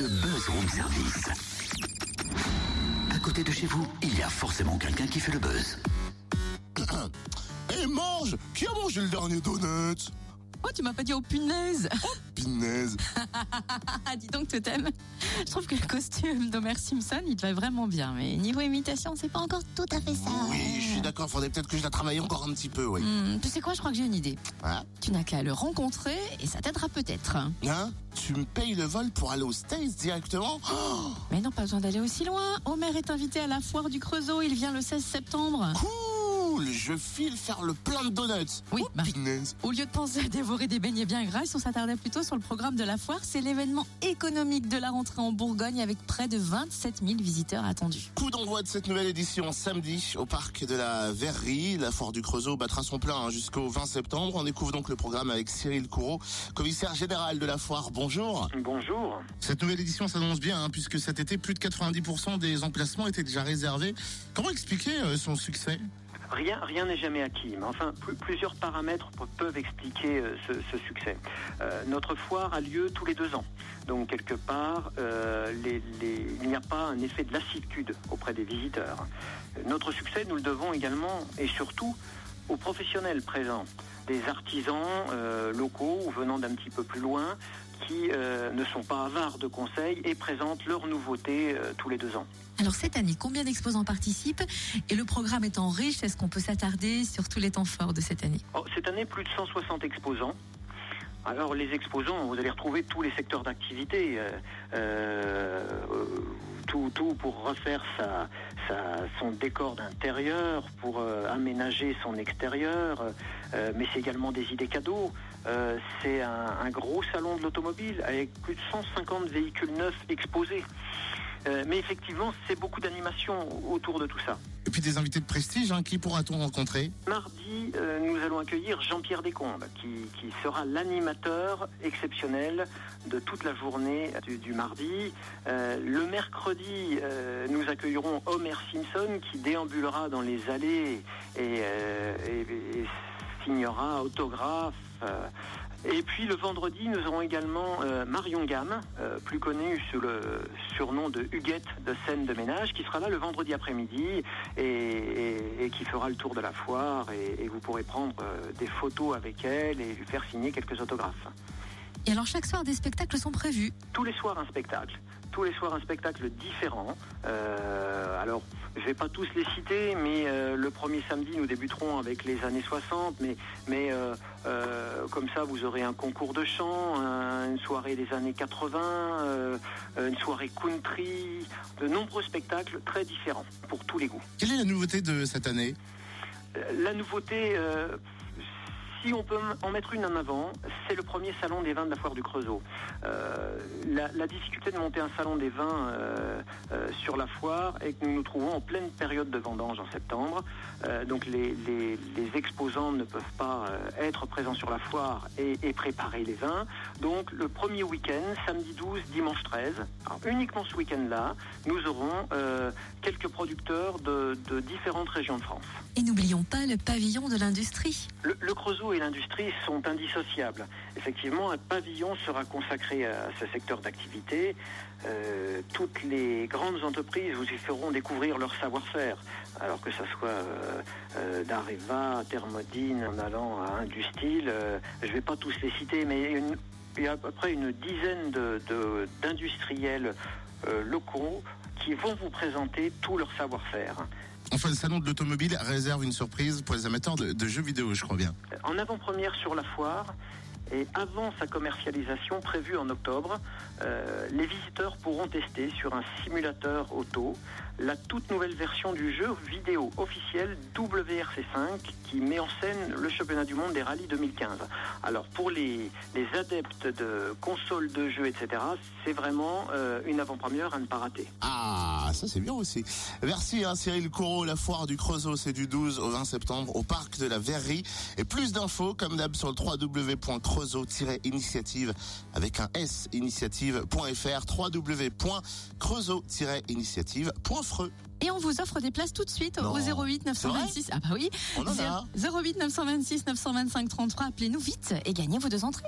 le buzz room service. À côté de chez vous, il y a forcément quelqu'un qui fait le buzz. Eh mange Qui a mangé le dernier donut Oh, tu m'as pas dit oh punaise Pinaise. Ah, dis donc, Totem. Je trouve que le costume d'Homer Simpson, il te va vraiment bien. Mais niveau imitation, c'est pas encore tout à fait ça. Oui, je suis d'accord, faudrait peut-être que je la travaille encore un petit peu, oui. Hmm, tu sais quoi, je crois que j'ai une idée. Ah. Tu n'as qu'à le rencontrer et ça t'aidera peut-être. Hein? Tu me payes le vol pour aller aux States directement? Oh, Mais non, pas besoin d'aller aussi loin. Homer est invité à la foire du Creusot. Il vient le 16 septembre. Cool Je file faire le plein de donuts. Oui, Oh, bah. Au lieu de penser à dévorer des beignets bien gras, on s'attardait plutôt sur le programme de la foire. C'est l'événement économique de la rentrée en Bourgogne avec près de 27 000 visiteurs attendus. Coup d'envoi de cette nouvelle édition samedi au parc de la Verrerie. La foire du Creusot battra son plein hein, jusqu'au 20 septembre. On découvre donc le programme avec Cyril Courreau, commissaire général de la foire. Bonjour. Bonjour. Cette nouvelle édition s'annonce bien hein, puisque cet été, plus de 90% des emplacements étaient déjà réservés. Comment expliquer euh, son succès? Rien rien n'est jamais acquis, mais enfin pl- plusieurs paramètres pe- peuvent expliquer euh, ce, succès. Euh, notre foire a lieu tous les deux ans, donc quelque part euh, il n'y a pas un effet de lassitude auprès des visiteurs. Notre succès, nous le devons également et surtout aux professionnels présents, des artisans locaux ou venant d'un petit peu plus loin qui euh, ne sont pas avares de conseils et présentent leurs nouveautés euh, tous les deux ans. Alors cette année, combien d'exposants participent? Et le programme étant riche, est-ce qu'on peut s'attarder sur tous les temps forts de cette année? Oh, cette année, plus de 160 exposants. Alors, les exposants, vous allez retrouver tous les secteurs d'activité. euh, euh, tout, tout pour refaire sa, sa- son décor d'intérieur, pour euh, aménager son extérieur. euh, mais c'est également des idées cadeaux. Euh, c'est un, un gros salon de l'automobile avec plus de 150 véhicules neufs exposés. Euh, mais effectivement, c'est beaucoup d'animation autour de tout ça. Et puis des invités de prestige, hein, qui pourra-t-on rencontrer? Mardi, euh, nous allons accueillir Jean-Pierre Descombes, qui, qui sera l'animateur exceptionnel de toute la journée du, du mardi. Euh, le mercredi, euh, nous accueillerons Homer Simpson, qui déambulera dans les allées et, et- et signera autographe. Et puis le vendredi, nous aurons également euh, Marion Gamme, euh, plus connue sous le surnom de Huguette de scène de ménage, qui sera là le vendredi après-midi et, qui fera le tour de la foire et, et vous pourrez prendre euh, des photos avec elle et lui faire signer quelques autographes. Et alors chaque soir, des spectacles sont prévus. Tous les soirs un spectacle, tous les soirs un spectacle différent. Euh, alors, je vais pas tous les citer, mais euh, le premier samedi, nous débuterons avec les années 60, mais, mais euh, euh, comme ça, vous aurez un concours de chant, un- une soirée des années 80, euh, une soirée country, de nombreux spectacles très différents pour tous les goûts. Quelle est la nouveauté de cette année? La nouveauté, euh, si on peut en mettre une en avant, c'est le premier salon des vins de la foire du Creusot. Euh, la, difficulté de monter un salon des vins euh, euh, sur la foire est que nous nous trouvons en pleine période de vendange en septembre. Donc les, exposants ne peuvent pas être présents sur la foire et, préparer les vins. Donc le premier week-end, samedi 12, dimanche 13, alors, uniquement ce week-end-là, nous aurons quelques producteurs de- de différentes régions de France. Et n'oublions pas le pavillon de l'industrie. Le, le Creusot et l'industrie sont indissociables. Effectivement, un pavillon sera consacré à ce secteur d'activité. Euh, toutes les grandes entreprises vous y feront découvrir leur savoir-faire, alors que ça soit euh, euh, d'Areva, Thermodine, en allant à Industil. euh, je ne vais pas tous les citer, mais une- il y a à peu près une dizaine de- de- d'industriels locaux qui vont vous présenter tout leur savoir-faire. Enfin, le salon de l'automobile réserve une surprise pour les amateurs de, de jeux vidéo, je crois bien. en avant-première sur la foire et avant sa commercialisation prévue en octobre, euh, les visiteurs pourront tester sur un simulateur auto la toute nouvelle version du jeu vidéo officiel WRC5 qui met en scène le championnat du monde des rallyes 2015. Alors pour les, adeptes de consoles de jeux, etc., c'est vraiment euh, une avant-première à ne pas rater. Ah, ça c'est bien aussi. Merci hein, Cyril Courreau, la foire du Creusot, c'est du 12 au 20 septembre au parc de la Verrerie. Et plus d'infos comme d'hab sur le www.creusot-initiative avec un S initiative.fr www.creusot-initiative.freux. Et on vous offre des places tout de suite Non. au 08 926. Ah bah oui. On en a. 08 926 925 33. Appelez-nous vite et gagnez vos deux entrées.